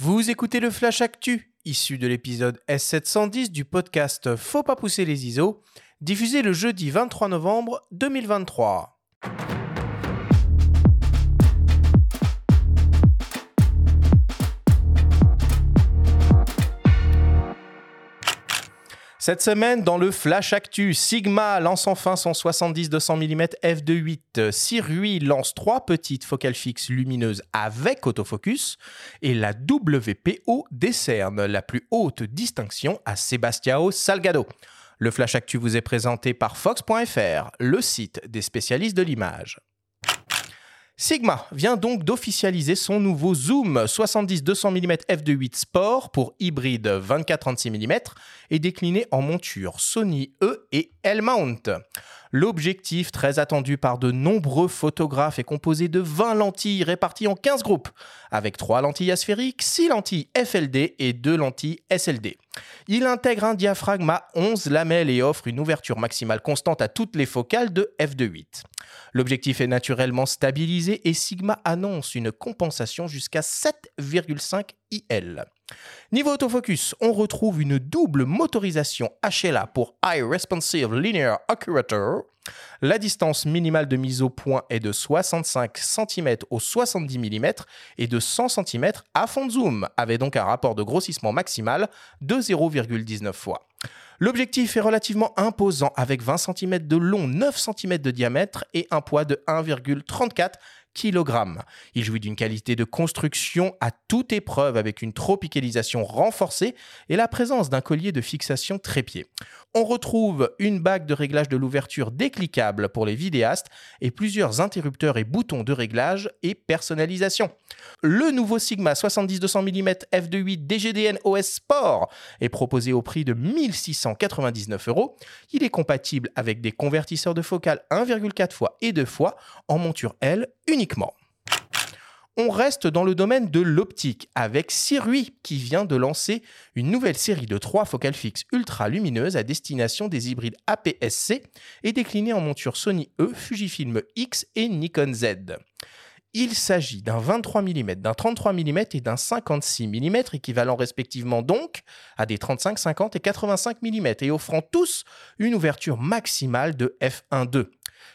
Vous écoutez le Flash Actu, issu de l'épisode S710 du podcast Faut pas pousser les ISO, diffusé le jeudi 23 novembre 2023. Cette semaine, dans le Flash Actu, Sigma lance enfin son 70-200 mm f2.8. Sirui lance trois petites focales fixes lumineuses avec autofocus. Et la WPO décerne la plus haute distinction à Sebastião Salgado. Le Flash Actu vous est présenté par Fox.fr, le site des spécialistes de l'image. Sigma vient donc d'officialiser son nouveau zoom 70-200 mm f2.8 Sport pour hybride 24-36 mm et décliné en monture Sony E et L-mount. L'objectif, très attendu par de nombreux photographes, est composé de 20 lentilles réparties en 15 groupes, avec 3 lentilles asphériques, 6 lentilles FLD et 2 lentilles SLD. Il intègre un diaphragme à 11 lamelles et offre une ouverture maximale constante à toutes les focales de f2.8. L'objectif est naturellement stabilisé et Sigma annonce une compensation jusqu'à 7,5 IL. Niveau autofocus, on retrouve une double motorisation HLA pour High Responsive Linear Accurator. La distance minimale de mise au point est de 65 cm au 70 mm et de 100 cm à fond de zoom, avec donc un rapport de grossissement maximal de 0,19 fois. L'objectif est relativement imposant avec 20 cm de long, 9 cm de diamètre et un poids de 1,34 Il jouit d'une qualité de construction à toute épreuve avec une tropicalisation renforcée et la présence d'un collier de fixation trépied. On retrouve une bague de réglage de l'ouverture décliquable pour les vidéastes et plusieurs interrupteurs et boutons de réglage et personnalisation. Le nouveau Sigma 70-200 mm f2.8 DGDN OS Sport est proposé au prix de 1699 euros. Il est compatible avec des convertisseurs de focale 1,4 fois et 2 fois en monture L uniquement. On reste dans le domaine de l'optique avec Sirui qui vient de lancer une nouvelle série de trois focales fixes ultra lumineuses à destination des hybrides APS-C et déclinées en monture Sony E, Fujifilm X et Nikon Z. Il s'agit d'un 23 mm, d'un 33 mm et d'un 56 mm, équivalent respectivement donc à des 35, 50 et 85 mm, et offrant tous une ouverture maximale de f1.2.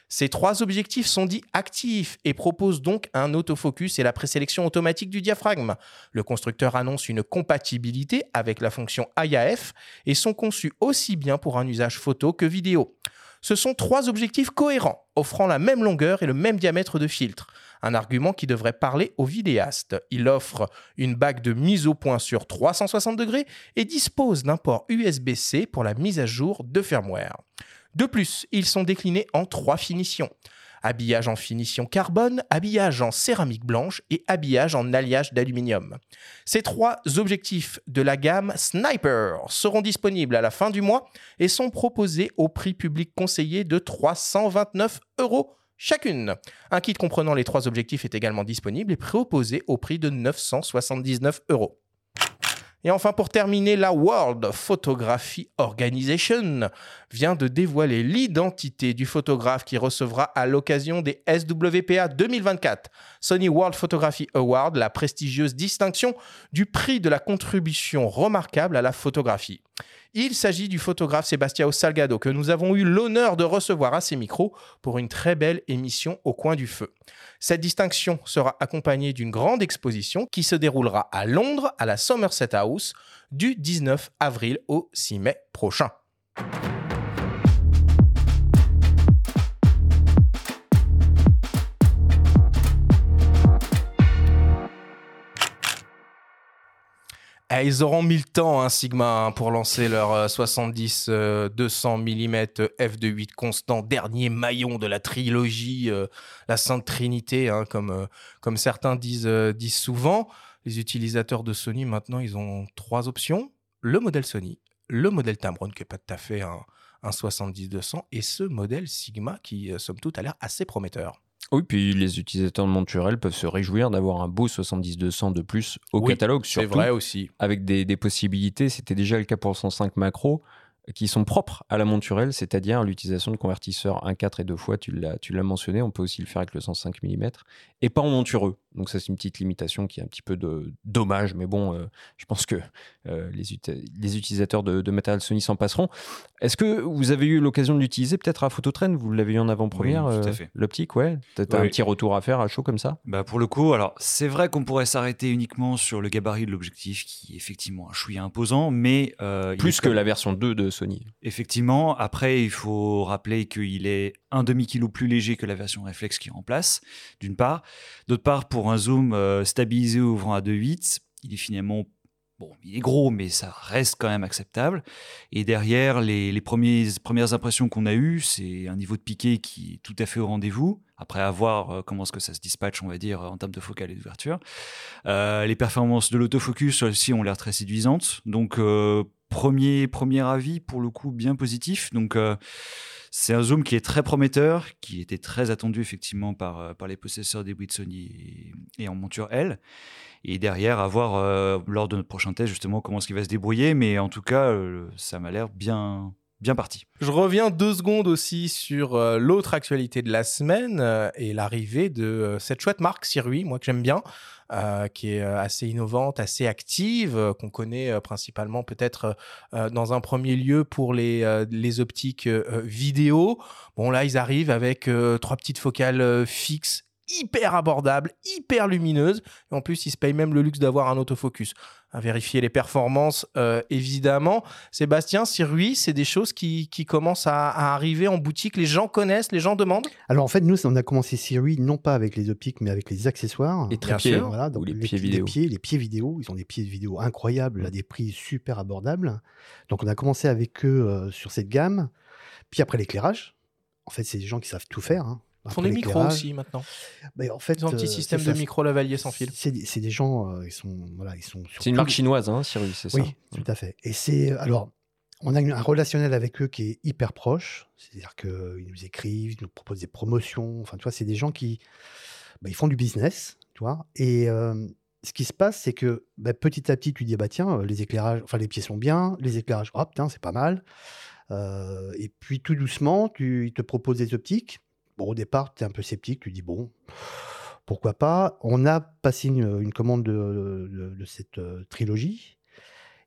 Ces trois objectifs sont dits actifs et proposent donc un autofocus et la présélection automatique du diaphragme. Le constructeur annonce une compatibilité avec la fonction IAF et sont conçus aussi bien pour un usage photo que vidéo. Ce sont trois objectifs cohérents, offrant la même longueur et le même diamètre de filtre. Un argument qui devrait parler aux vidéastes. Il offre une bague de mise au point sur 360 degrés et dispose d'un port USB-C pour la mise à jour de firmware. De plus, ils sont déclinés en trois finitions. Habillage en finition carbone, habillage en céramique blanche et habillage en alliage d'aluminium. Ces trois objectifs de la gamme Sniper seront disponibles à la fin du mois et sont proposés au prix public conseillé de 329 euros chacune. Un kit comprenant les trois objectifs est également disponible et proposé au prix de 979 euros. Et enfin, pour terminer, la World Photography Organization vient de dévoiler l'identité du photographe qui recevra à l'occasion des SWPA 2024 Sony World Photography Award, la prestigieuse distinction du prix de la contribution remarquable à la photographie. Il s'agit du photographe Sebastião Salgado que nous avons eu l'honneur de recevoir à ses micros pour une très belle émission au coin du feu. Cette distinction sera accompagnée d'une grande exposition qui se déroulera à Londres à la Somerset House du 19 avril au 6 mai prochain. Eh, ils auront mis le temps, hein, Sigma, hein, pour lancer leur 70-200 mm f2.8 constant, dernier maillon de la trilogie, euh, la Sainte Trinité, hein, comme, euh, comme certains disent, euh, disent souvent. Les utilisateurs de Sony, maintenant, ils ont trois options. Le modèle Sony, le modèle Tamron, qui n'est pas tout à fait un, un 70-200, et ce modèle Sigma qui, somme toute, a l'air assez prometteur. Oui, puis les utilisateurs de Monturel peuvent se réjouir d'avoir un beau 70-200 de plus au catalogue. C'est vrai aussi. Avec des, possibilités, c'était déjà le cas pour le 105 macro, qui sont propres à la Monturel, c'est-à-dire l'utilisation de convertisseurs 1.4 et 2 fois, tu l'as mentionné, on peut aussi le faire avec le 105 mm, et pas en montureux. Donc ça, c'est une petite limitation qui est un petit peu de dommage, mais bon, euh, je pense que euh, les, les, utilisateurs de, matériel Sony s'en passeront. Est-ce que vous avez eu l'occasion de l'utiliser peut-être à Phototrain? Vous l'avez eu en avant-première, oui, euh, l'optique, ouais. Tu as un petit retour à faire à chaud comme ça? Bah Pour le coup, alors c'est vrai qu'on pourrait s'arrêter uniquement sur le gabarit de l'objectif qui est effectivement un chouïa imposant, mais... Plus que la version 2 de Sony. Effectivement, après il faut rappeler qu'il est un demi-kilo plus léger que la version réflexe qui remplace, d'une part. D'autre part, pour un zoom euh, stabilisé ouvrant à 2.8, il est finalement Bon, il est gros, mais ça reste quand même acceptable. Et derrière, les, premières impressions qu'on a eues, c'est un niveau de piqué qui est tout à fait au rendez-vous. Après avoir euh, comment est-ce que ça se dispatche, on va dire, en termes de focale et d'ouverture. Euh, les performances de l'autofocus aussi ont l'air très séduisantes. Donc, premier, premier avis, pour le coup, bien positif. Donc, c'est un zoom qui est très prometteur, qui était très attendu effectivement par, euh, par les possesseurs des de Sony et, en monture L. Et derrière, à voir euh, lors de notre prochain test justement comment est-ce qu'il va se débrouiller. Mais en tout cas, euh, ça m'a l'air bien, bien parti. Je reviens deux secondes aussi sur l'autre actualité de la semaine et l'arrivée de cette chouette marque Sirui, moi que j'aime bien, euh, qui est euh, assez innovante, assez active, euh, qu'on connaît principalement peut-être dans un premier lieu pour les, les optiques vidéo. Bon, là, ils arrivent avec trois petites focales fixes hyper abordables, hyper lumineuses. Et en plus, ils se payent même le luxe d'avoir un autofocus à vérifier les performances, euh, évidemment. Sébastien, Sirui, c'est des choses qui, qui commencent à, arriver en boutique. Les gens connaissent, les gens demandent Alors en fait, nous, on a commencé Sirui non pas avec les optiques, mais avec les accessoires. Les trépieds, voilà, donc les, pieds vidéo. Les pieds, les pieds vidéo, ils ont des pieds vidéo incroyables, à des prix super abordables. Donc on a commencé avec eux euh, sur cette gamme. Puis après l'éclairage, en fait, c'est des gens qui savent tout faire. Hein. Ils font des micros aussi maintenant. Mais en fait, ils ont un petit euh, système de micro lavalier sans fil. C'est des gens, euh, ils sont, voilà, ils sont. C'est une marque chinoise, hein, Cyrus, c'est ça. Oui, tout à fait. Et c'est alors, on a un relationnel avec eux qui est hyper proche. C'est-à-dire qu'ils nous écrivent, ils nous proposent des promotions. Enfin, tu vois, c'est des gens qui, bah, ils font du business, tu vois. Et euh, ce qui se passe, c'est que bah, petit à petit, tu dis, bah tiens, les éclairages, enfin les pieds sont bien, les éclairages, hop, tiens, c'est pas mal. et puis tout doucement, tu, ils te proposent des optiques Bon, au départ, tu es un peu sceptique, tu dis bon, pourquoi pas? On a passé une, commande de, cette euh, trilogie,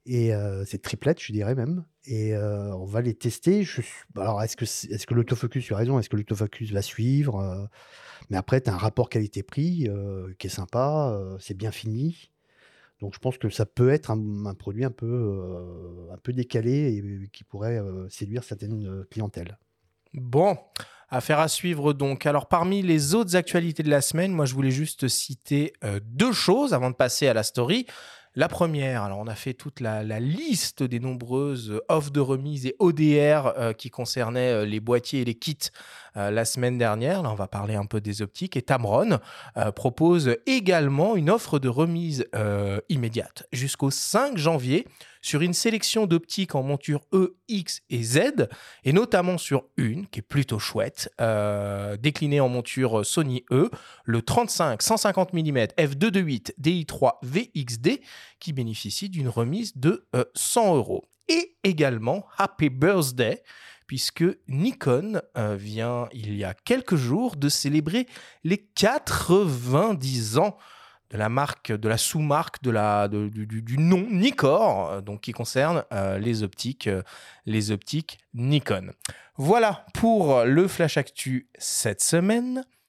et euh, cette triplette, je dirais même, et euh, on va les tester. Alors, est-ce que, l'autofocus, tu as raison, est-ce que l'autofocus va suivre Mais après, tu as un rapport qualité-prix qui est sympa, c'est bien fini. Donc je pense que ça peut être un, produit un peu, un peu décalé et qui pourrait séduire certaines clientèles. Bon, Affaire à suivre donc. Alors parmi les autres actualités de la semaine, moi je voulais juste citer euh, deux choses avant de passer à la story. La première, alors on a fait toute la, liste des nombreuses offres de remise et ODR euh, qui concernaient euh, les boîtiers et les kits la semaine dernière. Là, on va parler un peu des optiques. Et Tamron propose également une offre de remise immédiate jusqu'au 5 janvier sur une sélection d'optiques en monture E, X et Z, et notamment sur une qui est plutôt chouette, euh, déclinée en monture Sony E, le 35 150 mm f228 DI3 VXD, qui bénéficie d'une remise de 100 euh, euros. Et également Happy Birthday, puisque Nikon euh, vient il y a quelques jours de célébrer les 90 ans de la marque, de la sous-marque, du, nom Nikkor, euh, donc qui concerne euh, les optiques, euh, les optiques Nikon. Voilà pour le flash actu cette semaine.